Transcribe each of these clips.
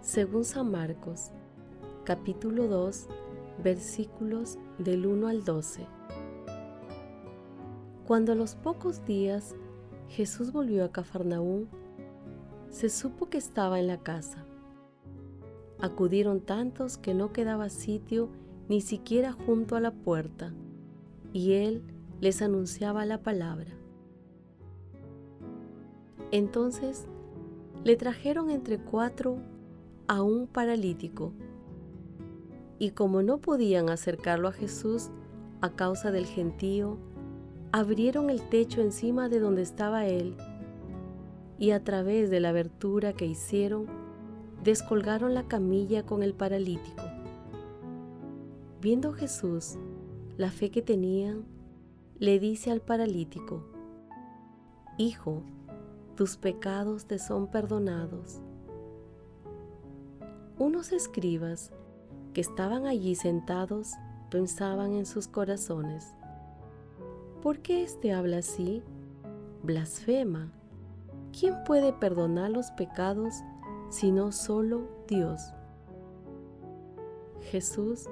según San Marcos, capítulo 2, versículos del 1 al 12. Cuando a los pocos días Jesús volvió a Cafarnaúm, se supo que estaba en la casa. Acudieron tantos que no quedaba sitio ni siquiera junto a la puerta, y él les anunciaba la palabra. Entonces le trajeron entre cuatro a un paralítico, y como no podían acercarlo a Jesús a causa del gentío, abrieron el techo encima de donde estaba él, y a través de la abertura que hicieron, descolgaron la camilla con el paralítico. Viendo Jesús la fe que tenían, le dice al paralítico, Hijo, tus pecados te son perdonados. Unos escribas que estaban allí sentados pensaban en sus corazones, ¿por qué éste habla así? Blasfema. ¿Quién puede perdonar los pecados sino solo Dios? Jesús,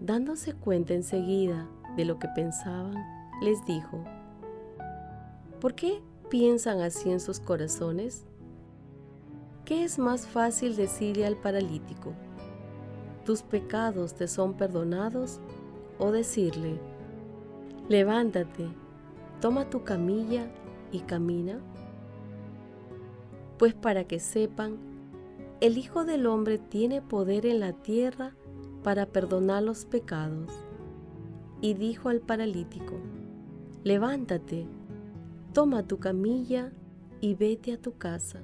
dándose cuenta enseguida de lo que pensaban, les dijo, ¿por qué piensan así en sus corazones? ¿Qué es más fácil decirle al paralítico, tus pecados te son perdonados? O decirle, levántate, toma tu camilla y camina. Pues para que sepan, el Hijo del Hombre tiene poder en la tierra para perdonar los pecados. Y dijo al paralítico, levántate, toma tu camilla y vete a tu casa.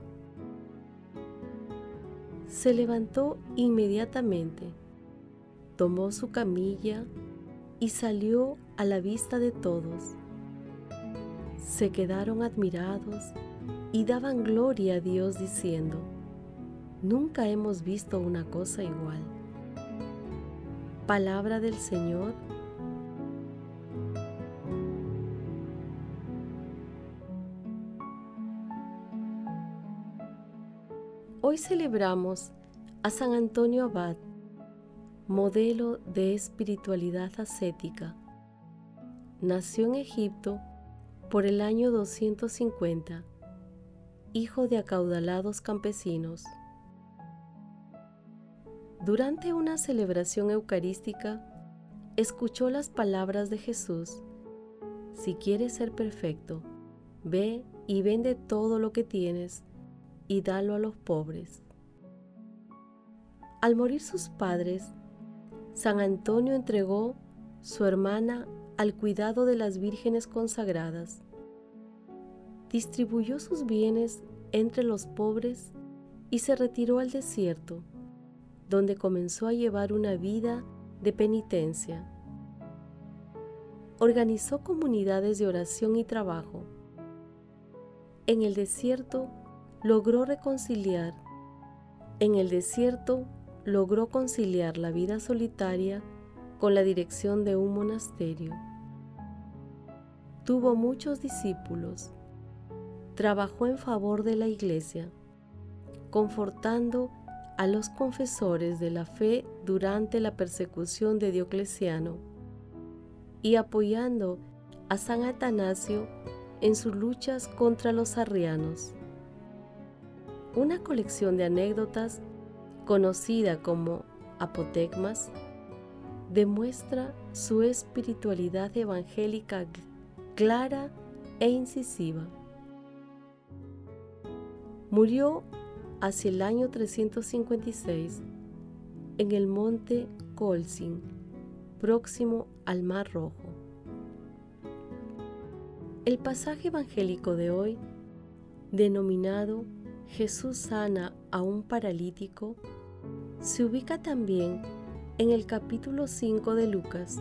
Se levantó inmediatamente, tomó su camilla y salió a la vista de todos. Se quedaron admirados y daban gloria a Dios diciendo, nunca hemos visto una cosa igual. Palabra del Señor Hoy celebramos a San Antonio Abad, modelo de espiritualidad ascética. Nació en Egipto por el año 250, hijo de acaudalados campesinos. Durante una celebración eucarística, escuchó las palabras de Jesús, si quieres ser perfecto, ve y vende todo lo que tienes y dalo a los pobres. Al morir sus padres, San Antonio entregó su hermana al cuidado de las vírgenes consagradas. Distribuyó sus bienes entre los pobres y se retiró al desierto, donde comenzó a llevar una vida de penitencia. Organizó comunidades de oración y trabajo. En el desierto logró reconciliar. En el desierto logró conciliar la vida solitaria con la dirección de un monasterio. Tuvo muchos discípulos. Trabajó en favor de la iglesia, confortando a los confesores de la fe durante la persecución de Diocleciano y apoyando a San Atanasio en sus luchas contra los arrianos una colección de anécdotas conocida como apotegmas, demuestra su espiritualidad evangélica clara e incisiva. Murió hacia el año 356 en el monte Colsin, próximo al Mar Rojo. El pasaje evangélico de hoy, denominado Jesús sana a un paralítico, se ubica también en el capítulo 5 de Lucas,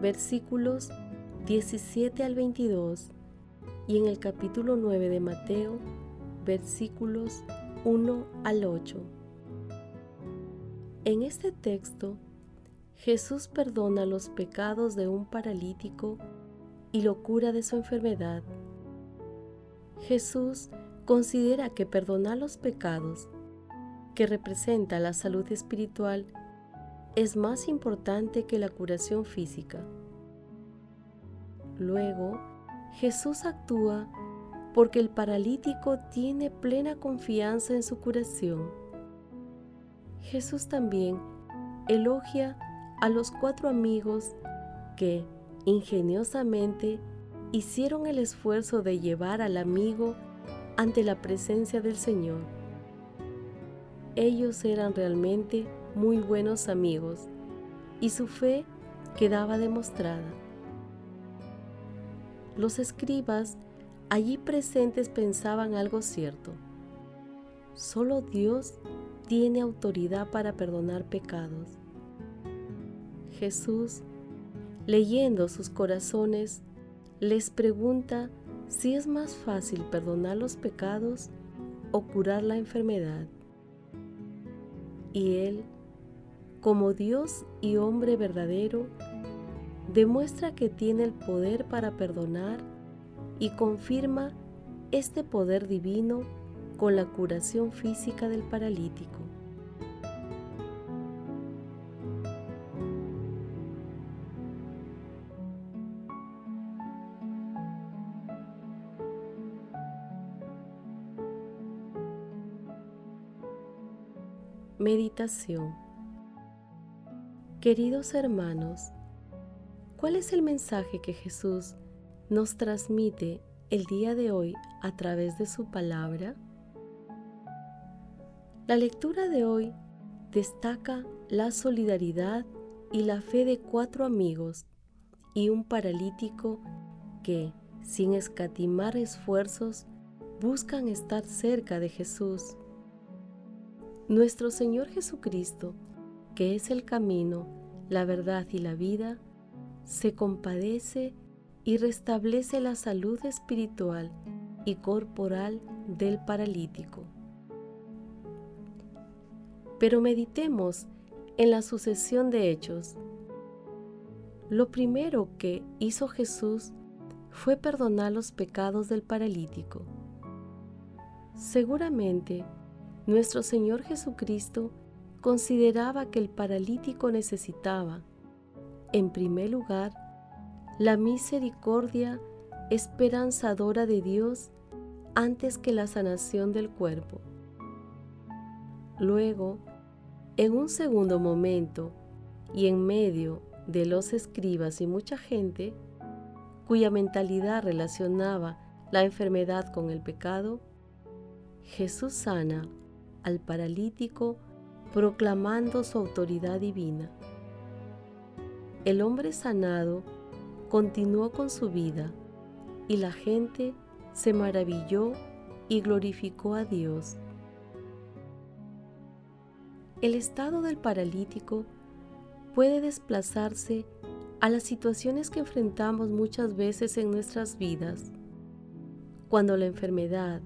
versículos 17 al 22, y en el capítulo 9 de Mateo, versículos 1 al 8. En este texto, Jesús perdona los pecados de un paralítico y lo cura de su enfermedad. Jesús considera que perdonar los pecados, que representa la salud espiritual, es más importante que la curación física. Luego, Jesús actúa porque el paralítico tiene plena confianza en su curación. Jesús también elogia a los cuatro amigos que ingeniosamente hicieron el esfuerzo de llevar al amigo ante la presencia del Señor. Ellos eran realmente muy buenos amigos y su fe quedaba demostrada. Los escribas allí presentes pensaban algo cierto. Solo Dios tiene autoridad para perdonar pecados. Jesús, leyendo sus corazones, les pregunta si es más fácil perdonar los pecados o curar la enfermedad. Y Él como Dios y hombre verdadero, demuestra que tiene el poder para perdonar y confirma este poder divino con la curación física del paralítico. Meditación Queridos hermanos, ¿cuál es el mensaje que Jesús nos transmite el día de hoy a través de su palabra? La lectura de hoy destaca la solidaridad y la fe de cuatro amigos y un paralítico que, sin escatimar esfuerzos, buscan estar cerca de Jesús. Nuestro Señor Jesucristo que es el camino, la verdad y la vida, se compadece y restablece la salud espiritual y corporal del paralítico. Pero meditemos en la sucesión de hechos. Lo primero que hizo Jesús fue perdonar los pecados del paralítico. Seguramente, nuestro Señor Jesucristo consideraba que el paralítico necesitaba, en primer lugar, la misericordia esperanzadora de Dios antes que la sanación del cuerpo. Luego, en un segundo momento y en medio de los escribas y mucha gente, cuya mentalidad relacionaba la enfermedad con el pecado, Jesús sana al paralítico proclamando su autoridad divina. El hombre sanado continuó con su vida y la gente se maravilló y glorificó a Dios. El estado del paralítico puede desplazarse a las situaciones que enfrentamos muchas veces en nuestras vidas, cuando la enfermedad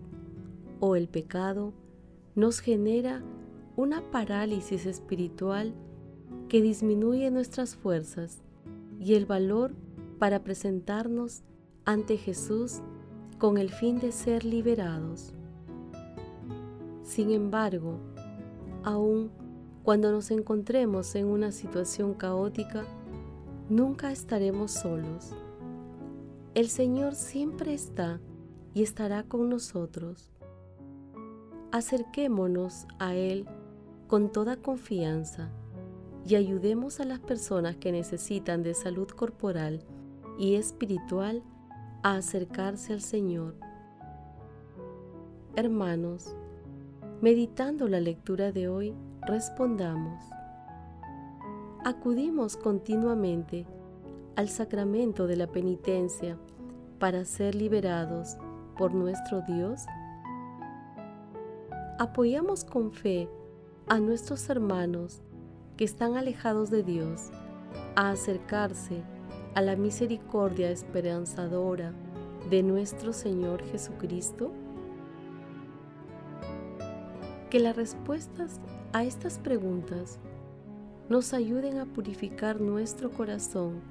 o el pecado nos genera una parálisis espiritual que disminuye nuestras fuerzas y el valor para presentarnos ante Jesús con el fin de ser liberados. Sin embargo, aun cuando nos encontremos en una situación caótica, nunca estaremos solos. El Señor siempre está y estará con nosotros. Acerquémonos a Él con toda confianza y ayudemos a las personas que necesitan de salud corporal y espiritual a acercarse al Señor. Hermanos, meditando la lectura de hoy, respondamos. Acudimos continuamente al sacramento de la penitencia para ser liberados por nuestro Dios. Apoyamos con fe a nuestros hermanos que están alejados de Dios a acercarse a la misericordia esperanzadora de nuestro Señor Jesucristo? Que las respuestas a estas preguntas nos ayuden a purificar nuestro corazón,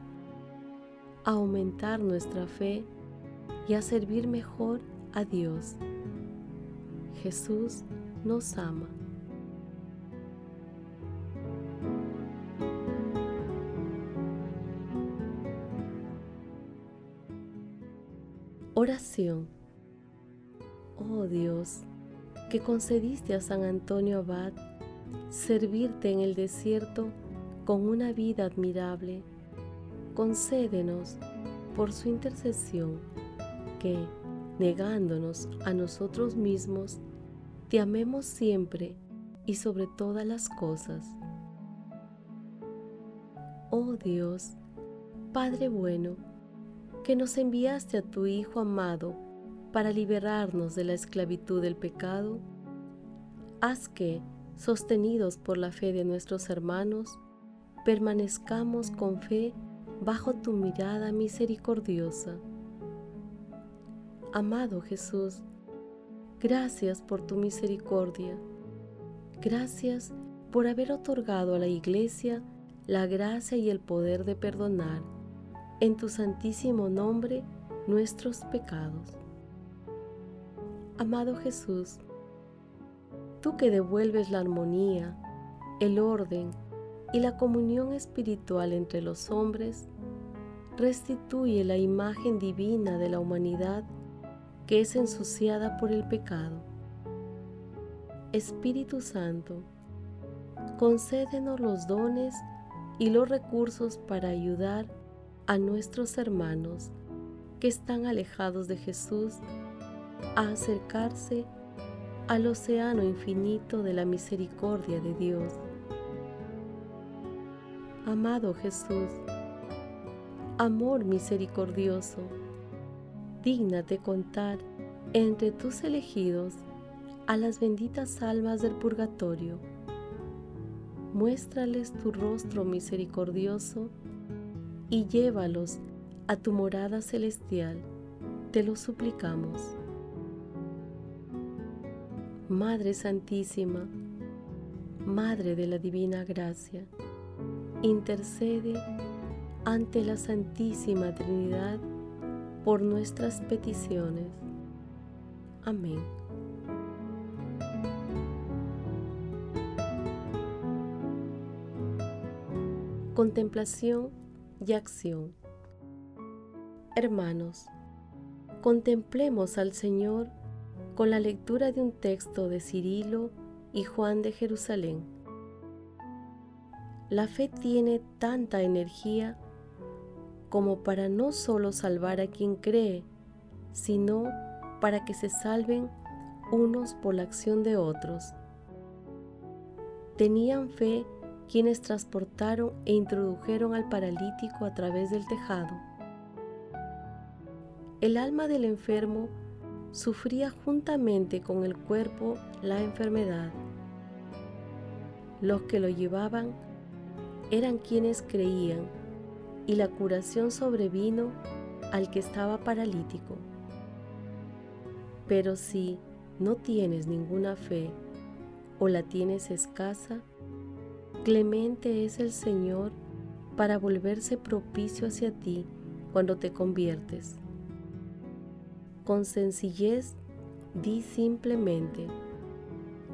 a aumentar nuestra fe y a servir mejor a Dios. Jesús nos ama. Oración. Oh Dios, que concediste a San Antonio Abad servirte en el desierto con una vida admirable, concédenos por su intercesión que, negándonos a nosotros mismos, te amemos siempre y sobre todas las cosas. Oh Dios, Padre bueno, que nos enviaste a tu Hijo amado para liberarnos de la esclavitud del pecado, haz que, sostenidos por la fe de nuestros hermanos, permanezcamos con fe bajo tu mirada misericordiosa. Amado Jesús, gracias por tu misericordia. Gracias por haber otorgado a la Iglesia la gracia y el poder de perdonar en tu santísimo nombre nuestros pecados. Amado Jesús, tú que devuelves la armonía, el orden y la comunión espiritual entre los hombres, restituye la imagen divina de la humanidad que es ensuciada por el pecado. Espíritu Santo, concédenos los dones y los recursos para ayudar a nuestros hermanos que están alejados de Jesús a acercarse al océano infinito de la misericordia de Dios. Amado Jesús, amor misericordioso, dígnate contar entre tus elegidos a las benditas almas del purgatorio. Muéstrales tu rostro misericordioso y llévalos a tu morada celestial, te lo suplicamos. Madre Santísima, Madre de la Divina Gracia, intercede ante la Santísima Trinidad por nuestras peticiones. Amén. Contemplación y acción. Hermanos, contemplemos al Señor con la lectura de un texto de Cirilo y Juan de Jerusalén. La fe tiene tanta energía como para no solo salvar a quien cree, sino para que se salven unos por la acción de otros. Tenían fe quienes transportaron e introdujeron al paralítico a través del tejado. El alma del enfermo sufría juntamente con el cuerpo la enfermedad. Los que lo llevaban eran quienes creían y la curación sobrevino al que estaba paralítico. Pero si no tienes ninguna fe o la tienes escasa, Clemente es el Señor para volverse propicio hacia ti cuando te conviertes. Con sencillez, di simplemente,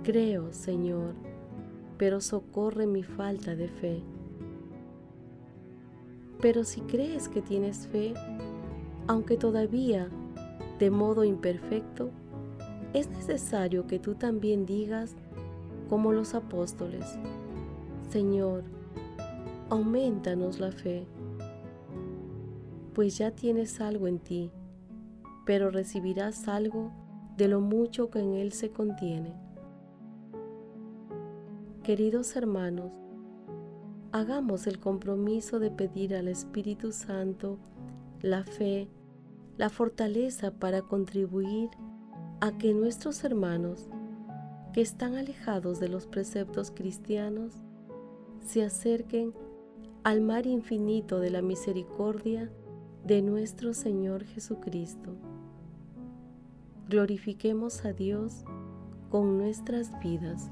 creo, Señor, pero socorre mi falta de fe. Pero si crees que tienes fe, aunque todavía de modo imperfecto, es necesario que tú también digas, como los apóstoles. Señor, aumentanos la fe, pues ya tienes algo en ti, pero recibirás algo de lo mucho que en él se contiene. Queridos hermanos, hagamos el compromiso de pedir al Espíritu Santo la fe, la fortaleza para contribuir a que nuestros hermanos que están alejados de los preceptos cristianos se acerquen al mar infinito de la misericordia de nuestro Señor Jesucristo. Glorifiquemos a Dios con nuestras vidas.